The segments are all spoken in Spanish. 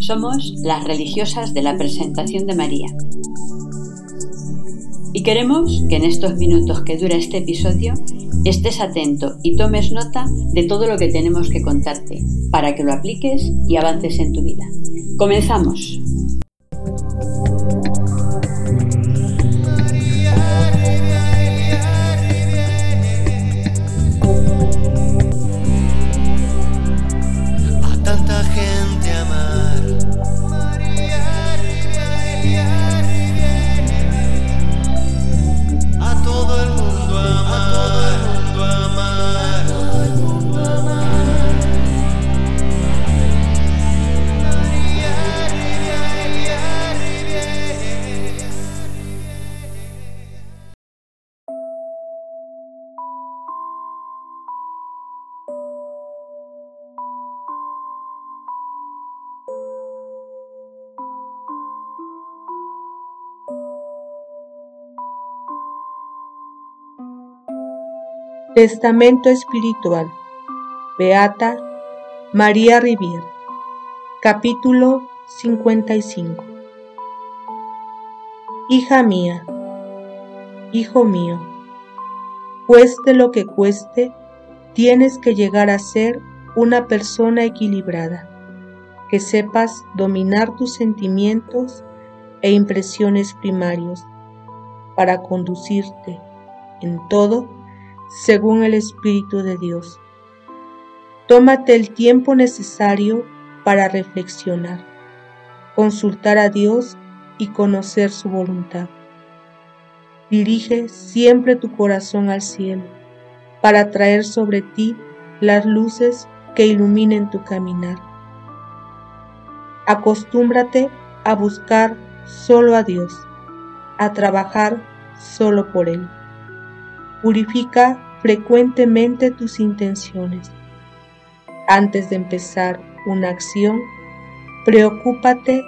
Somos las religiosas de la presentación de María. Y queremos que en estos minutos que dura este episodio estés atento y tomes nota de todo lo que tenemos que contarte para que lo apliques y avances en tu vida. Comenzamos. Testamento Espiritual. Beata María Rivier Capítulo 55 Hija mía, hijo mío, cueste lo que cueste, tienes que llegar a ser una persona equilibrada, que sepas dominar tus sentimientos e impresiones primarios para conducirte en todo según el Espíritu de Dios. Tómate el tiempo necesario para reflexionar, consultar a Dios y conocer su voluntad. Dirige siempre tu corazón al cielo para traer sobre ti las luces que iluminen tu caminar. Acostúmbrate a buscar solo a Dios, a trabajar solo por Él. Purifica frecuentemente tus intenciones. Antes de empezar una acción, preocúpate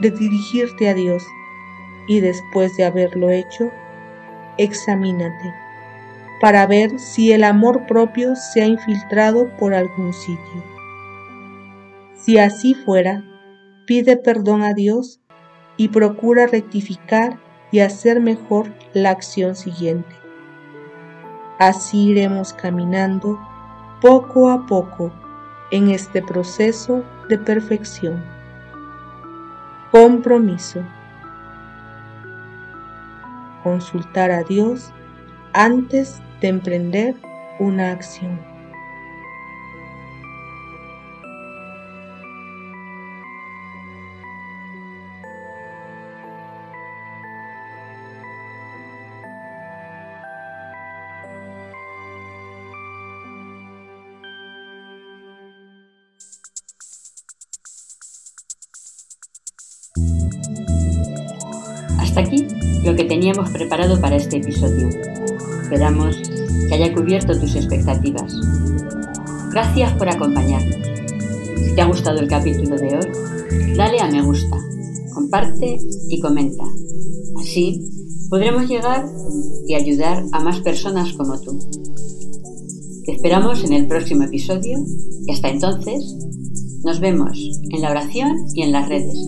de dirigirte a Dios y después de haberlo hecho, examínate para ver si el amor propio se ha infiltrado por algún sitio. Si así fuera, pide perdón a Dios y procura rectificar y hacer mejor la acción siguiente. Así iremos caminando poco a poco en este proceso de perfección. Compromiso. Consultar a Dios antes de emprender una acción. Hasta aquí lo que teníamos preparado para este episodio. Esperamos que haya cubierto tus expectativas. Gracias por acompañarnos. Si te ha gustado el capítulo de hoy, dale a me gusta, comparte y comenta. Así podremos llegar y ayudar a más personas como tú. Te esperamos en el próximo episodio y hasta entonces nos vemos en la oración y en las redes.